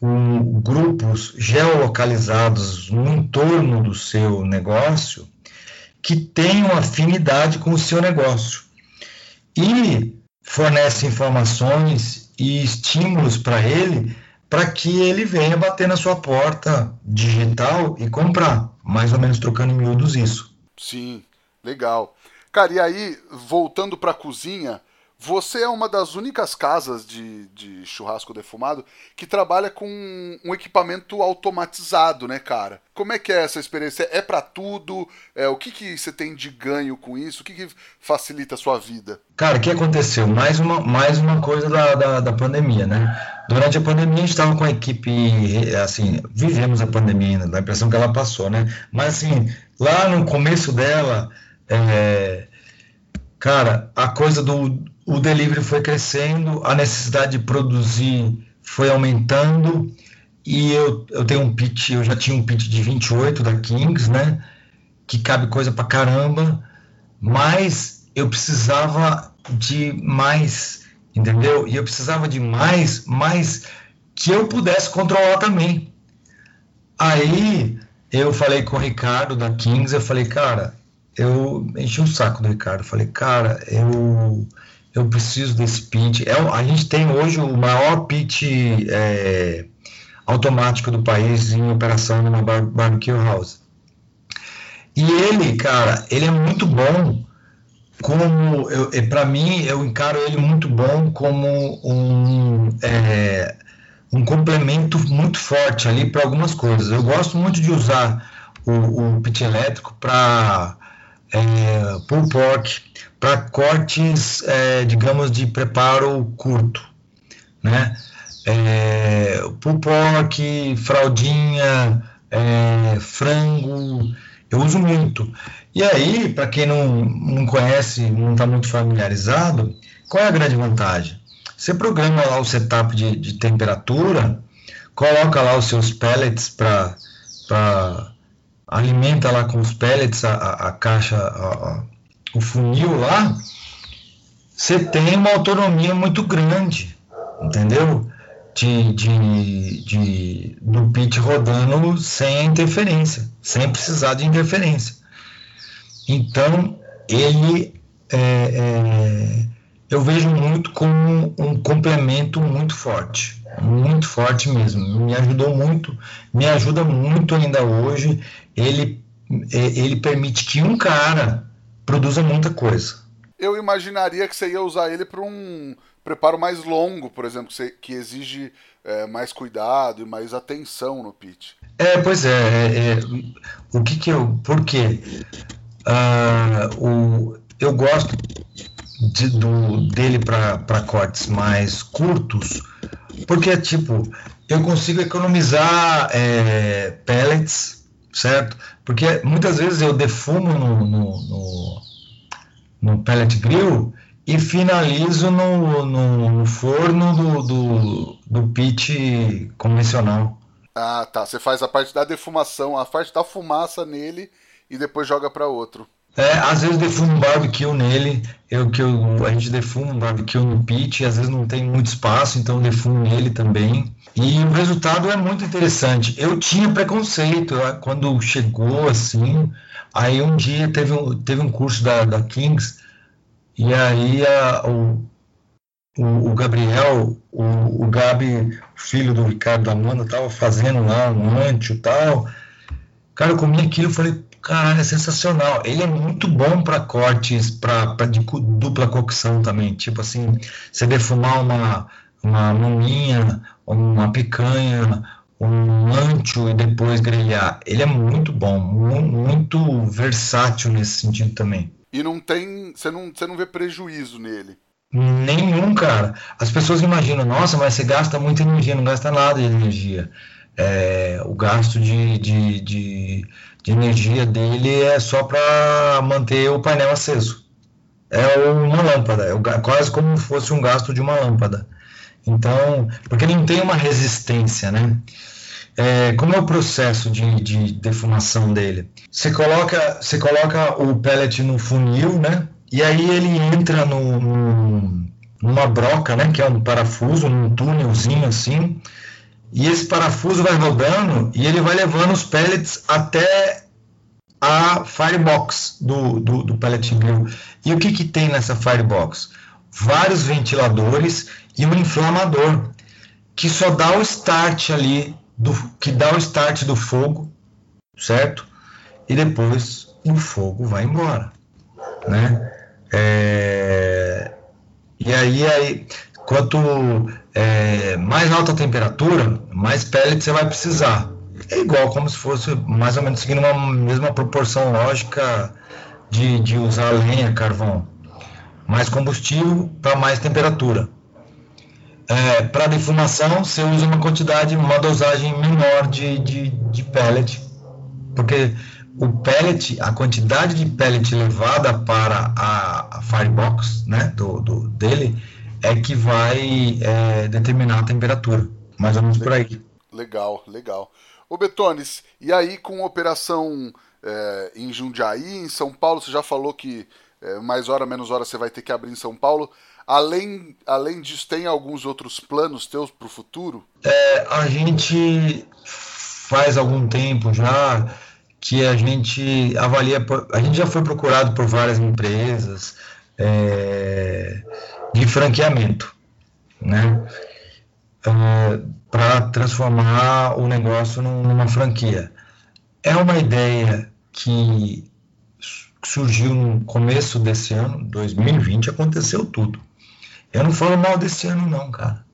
um, grupos geolocalizados no entorno do seu negócio que tenham afinidade com o seu negócio e fornece informações e estímulos para ele para que ele venha bater na sua porta digital e comprar, mais ou menos trocando em miúdos isso. Sim, legal. Cara, e aí, voltando para a cozinha, você é uma das únicas casas de, de churrasco defumado que trabalha com um equipamento automatizado, né, cara? Como é que é essa experiência? É para tudo? É, o que, que você tem de ganho com isso? O que, que facilita a sua vida? Cara, o que aconteceu? Mais uma, mais uma coisa da, da, da pandemia, né? Durante a pandemia a gente estava com a equipe, assim, vivemos a pandemia dá a impressão que ela passou, né? Mas assim, lá no começo dela, é, cara, a coisa do o delivery foi crescendo, a necessidade de produzir foi aumentando e eu, eu tenho um pitch, eu já tinha um pitch de 28 da Kings, né? Que cabe coisa pra caramba, mas eu precisava de mais, entendeu? E eu precisava de mais, mais que eu pudesse controlar também. Aí eu falei com o Ricardo da Kings, eu falei, cara, eu enchi o saco do Ricardo, falei, cara, eu eu preciso desse pitch. É, a gente tem hoje o maior pitch é, automático do país em operação numa bar, barbecue house. E ele, cara, ele é muito bom como, para mim, eu encaro ele muito bom como um, é, um complemento muito forte ali para algumas coisas. Eu gosto muito de usar o, o pit elétrico para é, pull pork, para cortes, é, digamos, de preparo curto, né? É, pull pork, fraldinha, é, frango, eu uso muito. E aí, para quem não, não conhece, não está muito familiarizado, qual é a grande vantagem? Você programa lá o setup de, de temperatura, coloca lá os seus pellets para alimenta lá com os pellets a, a, a caixa, a, o funil lá, você tem uma autonomia muito grande, entendeu? De, de, de, do pit rodando sem interferência, sem precisar de interferência. Então, ele é, é, eu vejo muito como um complemento muito forte, muito forte mesmo. Me ajudou muito, me ajuda muito ainda hoje. Ele, é, ele permite que um cara produza muita coisa. Eu imaginaria que você ia usar ele para um preparo mais longo, por exemplo, que exige é, mais cuidado e mais atenção no pitch. É, pois é. é, é o que que eu. Por quê? Uh, o, eu gosto de, do, dele para cortes mais curtos, porque, tipo, eu consigo economizar é, pellets, certo? Porque muitas vezes eu defumo no, no, no, no pellet grill e finalizo no, no, no forno do, do, do pit convencional. Ah, tá. Você faz a parte da defumação, a parte da fumaça nele e depois joga para outro. É, às vezes defumo um barbecue nele, eu, que eu, a gente defuma um barbecue no pit, às vezes não tem muito espaço, então defumo nele também. E o resultado é muito interessante. Eu tinha preconceito quando chegou assim, aí um dia teve um, teve um curso da, da Kings, e aí a, o, o, o, Gabriel, o, o Gabi, filho do Ricardo da Amanda, tava fazendo lá um ancho e tal. Cara, eu comi aquilo e falei, Cara, é sensacional. Ele é muito bom para cortes de dupla cocção também. Tipo assim, você defumar uma, uma maminha, uma picanha, um ancho e depois grelhar. Ele é muito bom, muito versátil nesse sentido também. E não tem. Você não, você não vê prejuízo nele. Nenhum, cara. As pessoas imaginam, nossa, mas você gasta muita energia, não gasta nada de energia. É, o gasto de, de, de, de energia dele é só para manter o painel aceso. É uma lâmpada, é quase como se fosse um gasto de uma lâmpada. Então, porque ele não tem uma resistência, né? É, como é o processo de, de defumação dele? Você coloca, você coloca o pellet no funil, né? E aí ele entra no, no, numa broca, né? Que é um parafuso, num túnelzinho assim. E esse parafuso vai rodando e ele vai levando os pellets até a firebox do, do, do pellet grill. E o que, que tem nessa firebox? Vários ventiladores e um inflamador que só dá o start ali, do, que dá o start do fogo, certo? E depois o fogo vai embora, né? É, e aí, aí quanto é, mais alta temperatura, mais pellets você vai precisar. É igual como se fosse mais ou menos seguindo uma mesma proporção lógica de, de usar lenha, carvão. Mais combustível para mais temperatura. É, para defumação, você usa uma quantidade, uma dosagem menor de, de, de pellet, porque o pellet, a quantidade de pellet levada para a, a firebox né, do, do, dele é que vai é, determinar a temperatura, mais ou menos por aí. Legal, legal. Ô Betones, e aí com operação é, em Jundiaí, em São Paulo, você já falou que é, mais hora, menos hora você vai ter que abrir em São Paulo. Além, além disso, tem alguns outros planos teus para o futuro? É, a gente faz algum tempo já que a gente avalia, a gente já foi procurado por várias empresas é, de franqueamento, né? É, para transformar o negócio numa franquia. É uma ideia que surgiu no começo desse ano, 2020, aconteceu tudo. Eu não falo mal desse ano, não, cara.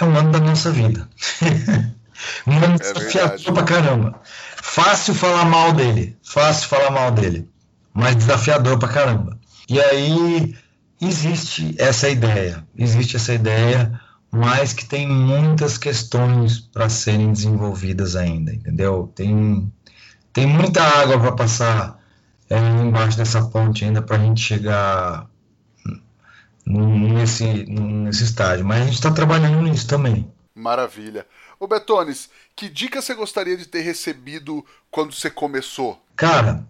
É um ano da nossa vida. um ano é desafiador pra caramba. Fácil falar mal dele, fácil falar mal dele, mas desafiador pra caramba. E aí existe essa ideia, existe essa ideia, mas que tem muitas questões para serem desenvolvidas ainda, entendeu? Tem, tem muita água para passar é, embaixo dessa ponte ainda para a gente chegar nesse, nesse estágio. Mas a gente está trabalhando nisso também. Maravilha. Ô Betones, que dica você gostaria de ter recebido quando você começou? Cara,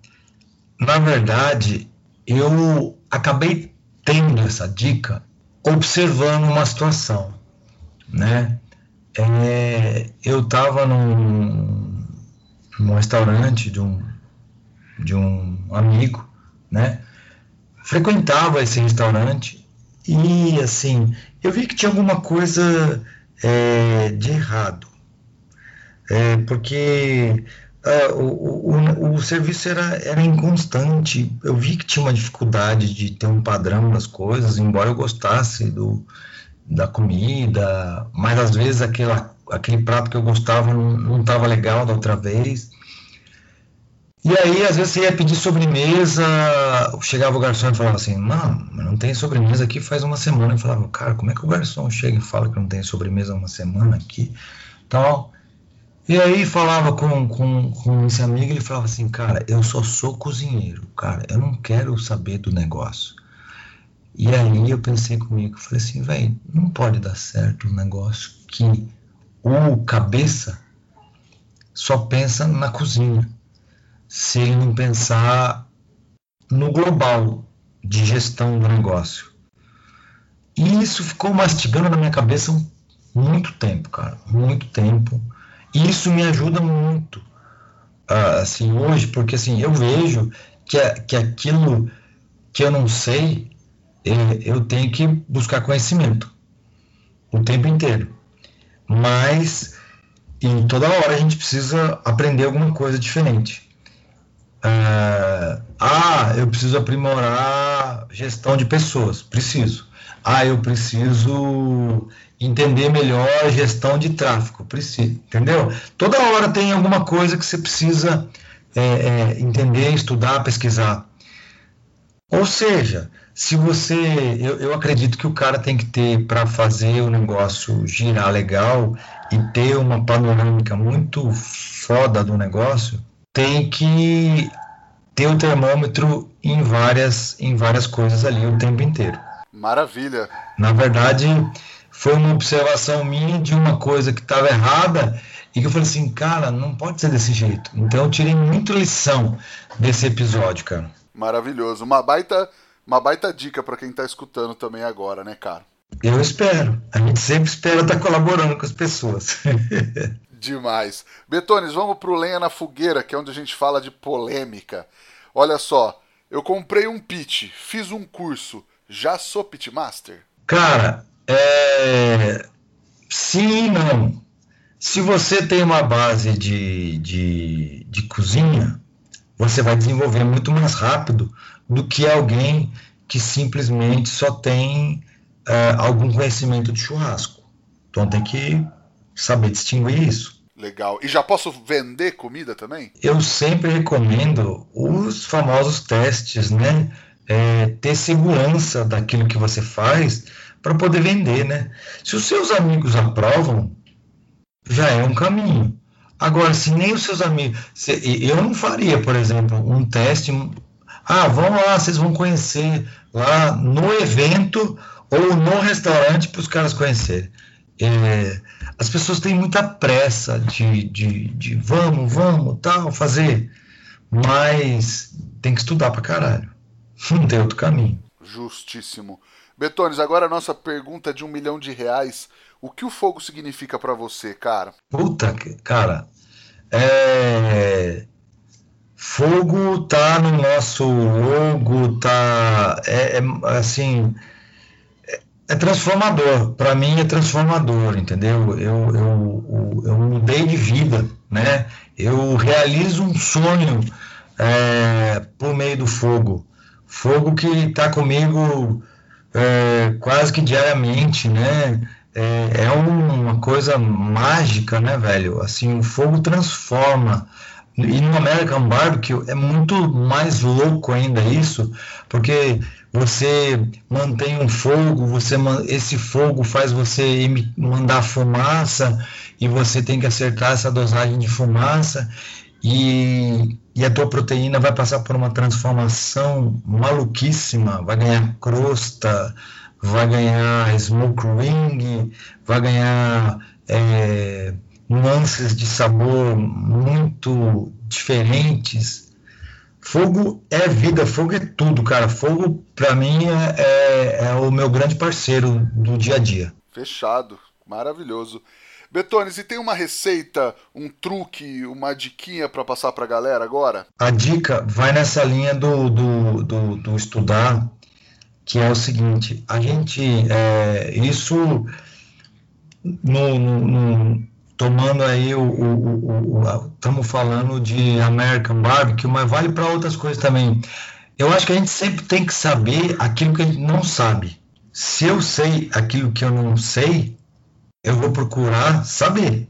na verdade, eu acabei tendo essa dica observando uma situação, né? É, eu estava num, num restaurante de um, de um amigo, né? Frequentava esse restaurante e assim, eu vi que tinha alguma coisa é, de errado. É, porque é, o, o, o, serviço era, era inconstante. Eu vi que tinha uma dificuldade de ter um padrão das coisas, embora eu gostasse do, da comida, mas às vezes aquela, aquele prato que eu gostava não estava legal da outra vez. E aí, às vezes, você ia pedir sobremesa, chegava o garçom e falava assim, mano, não tem sobremesa aqui faz uma semana. Eu falava, cara, como é que o garçom chega e fala que não tem sobremesa uma semana aqui? Tal. E aí falava com, com, com esse amigo, ele falava assim, cara, eu só sou cozinheiro, cara, eu não quero saber do negócio. E aí eu pensei comigo, falei assim, velho, não pode dar certo um negócio que o cabeça só pensa na cozinha se ele não pensar no global de gestão do negócio. E isso ficou mastigando na minha cabeça muito tempo, cara, muito tempo. E isso me ajuda muito, uh, assim, hoje, porque assim, eu vejo que, que aquilo que eu não sei, é, eu tenho que buscar conhecimento o tempo inteiro. Mas em toda hora a gente precisa aprender alguma coisa diferente. É, ah, eu preciso aprimorar gestão de pessoas. Preciso. Ah, eu preciso entender melhor a gestão de tráfego. Preciso. Entendeu? Toda hora tem alguma coisa que você precisa é, é, entender, estudar, pesquisar. Ou seja, se você. Eu, eu acredito que o cara tem que ter, para fazer o negócio girar legal e ter uma panorâmica muito foda do negócio, tem que ter o termômetro em várias, em várias coisas ali o tempo inteiro. Maravilha. Na verdade, foi uma observação minha de uma coisa que estava errada e que eu falei assim, cara, não pode ser desse jeito. Então eu tirei muita lição desse episódio, cara. Maravilhoso. Uma baita uma baita dica para quem está escutando também agora, né, cara? Eu espero. A gente sempre espera estar tá colaborando com as pessoas. Demais. Betones, vamos pro Lenha na Fogueira, que é onde a gente fala de polêmica. Olha só, eu comprei um pitch, fiz um curso, já sou pitmaster? Cara, é... sim e não. Se você tem uma base de, de, de cozinha, você vai desenvolver muito mais rápido do que alguém que simplesmente só tem uh, algum conhecimento de churrasco. Então tem que saber distinguir isso. Legal. E já posso vender comida também? Eu sempre recomendo os famosos testes, né? É, ter segurança daquilo que você faz para poder vender, né? Se os seus amigos aprovam, já é um caminho. Agora, se nem os seus amigos. Se, eu não faria, por exemplo, um teste ah, vão lá, vocês vão conhecer lá no evento ou no restaurante para os caras conhecerem. É, as pessoas têm muita pressa de, de, de vamos, vamos, tal, fazer, mas tem que estudar para caralho. Não tem outro caminho. Justíssimo. Betones, agora a nossa pergunta de um milhão de reais. O que o fogo significa para você, cara? Puta, cara. É Fogo tá no nosso logo, tá é, é assim é, é transformador. Para mim é transformador, entendeu? Eu, eu, eu, mudei de vida, né? Eu realizo um sonho é, por meio do fogo. Fogo que está comigo é, quase que diariamente, né? É, é uma coisa mágica, né, velho? Assim, o fogo transforma. E no American Barbecue é muito mais louco ainda isso, porque você mantém um fogo, você esse fogo faz você mandar fumaça e você tem que acertar essa dosagem de fumaça e, e a tua proteína vai passar por uma transformação maluquíssima, vai ganhar crosta, vai ganhar smoke ring, vai ganhar é, nuances de sabor muito diferentes. Fogo é vida, fogo é tudo, cara. Fogo, para mim, é, é, é, o meu grande parceiro do dia a dia. Fechado, maravilhoso. Betones, e tem uma receita, um truque, uma diquinha para passar para a galera agora? A dica vai nessa linha do, do, do, do estudar, que é o seguinte: a gente, é, isso no, no, no tomando aí o estamos falando de American Barbecue, mas vale para outras coisas também. Eu acho que a gente sempre tem que saber aquilo que a gente não sabe. Se eu sei aquilo que eu não sei, eu vou procurar saber.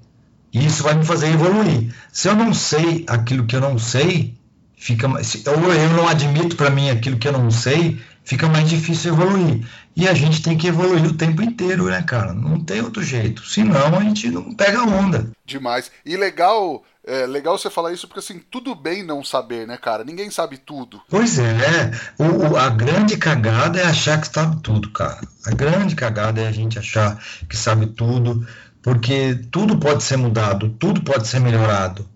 E isso vai me fazer evoluir. Se eu não sei aquilo que eu não sei, fica mais, ou eu não admito para mim aquilo que eu não sei, fica mais difícil evoluir. E a gente tem que evoluir o tempo inteiro, né, cara? Não tem outro jeito. Senão a gente não pega onda. Demais. E legal, é legal você falar isso porque assim, tudo bem não saber, né, cara? Ninguém sabe tudo. Pois é. O, a grande cagada é achar que sabe tudo, cara. A grande cagada é a gente achar que sabe tudo, porque tudo pode ser mudado, tudo pode ser melhorado,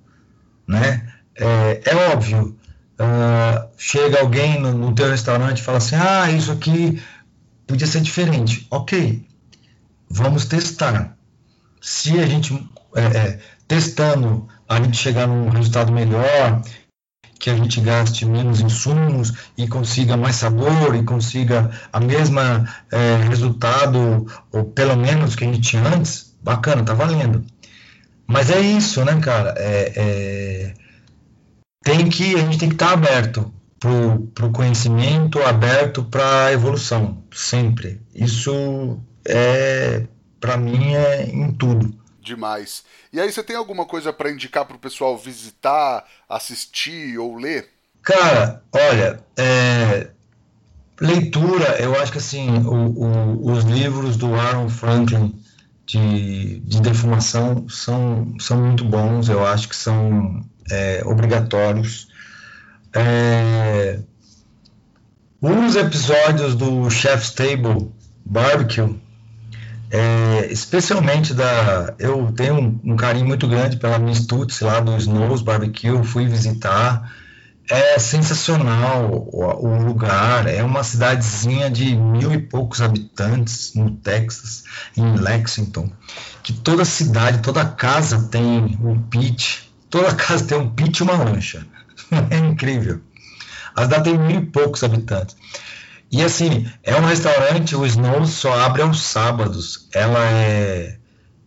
né? É, é óbvio. Uh, chega alguém no, no teu restaurante e fala assim, ah, isso aqui podia ser diferente. Ok, vamos testar. Se a gente é, é, testando a gente chegar num resultado melhor, que a gente gaste menos insumos e consiga mais sabor e consiga a mesma é, resultado ou pelo menos que a gente tinha antes, bacana, tá valendo. Mas é isso, né, cara? É, é tem que a gente tem que estar tá aberto para o conhecimento, aberto para a evolução, sempre. Isso é, para mim, é em tudo. Demais. E aí, você tem alguma coisa para indicar para o pessoal visitar, assistir ou ler? Cara, olha, é, Leitura, eu acho que assim, o, o, os livros do Aaron Franklin de, de defumação são, são muito bons, eu acho que são é, obrigatórios. É, os episódios do Chef's Table Barbecue, é, especialmente da. Eu tenho um, um, carinho muito grande pela Miss Tuts lá do Snows Barbecue, fui visitar. É sensacional o, o, lugar, é uma cidadezinha de mil e poucos habitantes no Texas, em Lexington, que toda cidade, toda casa tem um pit, toda casa tem um pit e uma lancha. É incrível. A cidade tem mil e poucos habitantes. E assim, é um restaurante, o Snow só abre aos sábados. Ela é.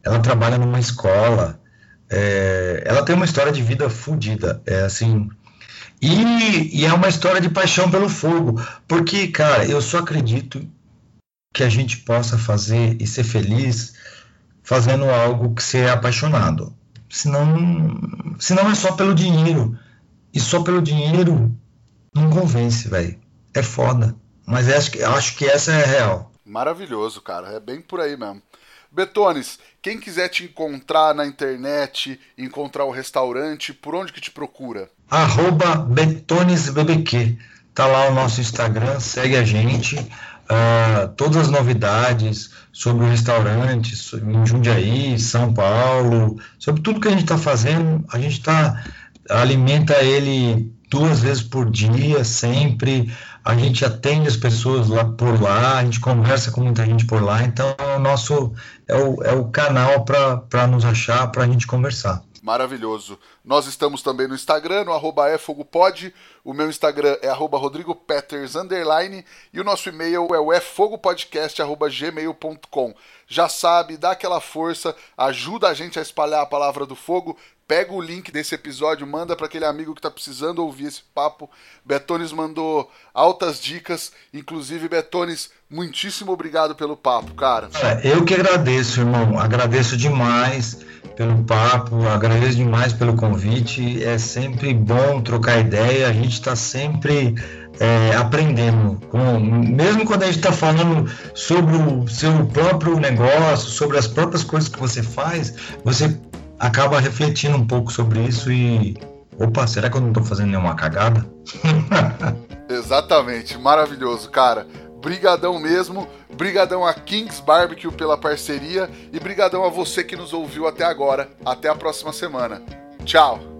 Ela trabalha numa escola. É, ela tem uma história de vida fodida. É assim. E, e, é uma história de paixão pelo fogo. Porque, cara, eu só acredito que a gente possa fazer e ser feliz fazendo algo que você é apaixonado. Senão, senão é só pelo dinheiro. E só pelo dinheiro não convence, velho. É foda. Mas acho que, acho que essa é a real. Maravilhoso, cara. É bem por aí mesmo. Betones, quem quiser te encontrar na internet, encontrar o restaurante, por onde que te procura? Arroba BetonesBBQ. Tá lá o nosso Instagram, segue a gente. Uh, todas as novidades sobre o restaurante em Jundiaí, São Paulo, sobre tudo que a gente está fazendo, a gente tá, alimenta ele duas vezes por dia, sempre. A gente atende as pessoas lá por lá, a gente conversa com muita gente por lá, então o nosso é o, é o canal para nos achar, para a gente conversar. Maravilhoso. Nós estamos também no Instagram, no arroba efogopod. O meu Instagram é arroba rodrigopeters, e o nosso e-mail é o efogopodcast.gmail.com. Já sabe, dá aquela força, ajuda a gente a espalhar a palavra do fogo Pega o link desse episódio, manda para aquele amigo que está precisando ouvir esse papo. Betones mandou altas dicas, inclusive Betones, muitíssimo obrigado pelo papo, cara. Eu que agradeço, irmão. Agradeço demais pelo papo, agradeço demais pelo convite. É sempre bom trocar ideia. A gente está sempre é, aprendendo. Com, mesmo quando a gente está falando sobre o seu próprio negócio, sobre as próprias coisas que você faz, você acaba refletindo um pouco sobre isso e. Opa, será que eu não estou fazendo nenhuma cagada? Exatamente, maravilhoso, cara. Brigadão mesmo, brigadão a Kings Barbecue pela parceria e brigadão a você que nos ouviu até agora. Até a próxima semana. Tchau!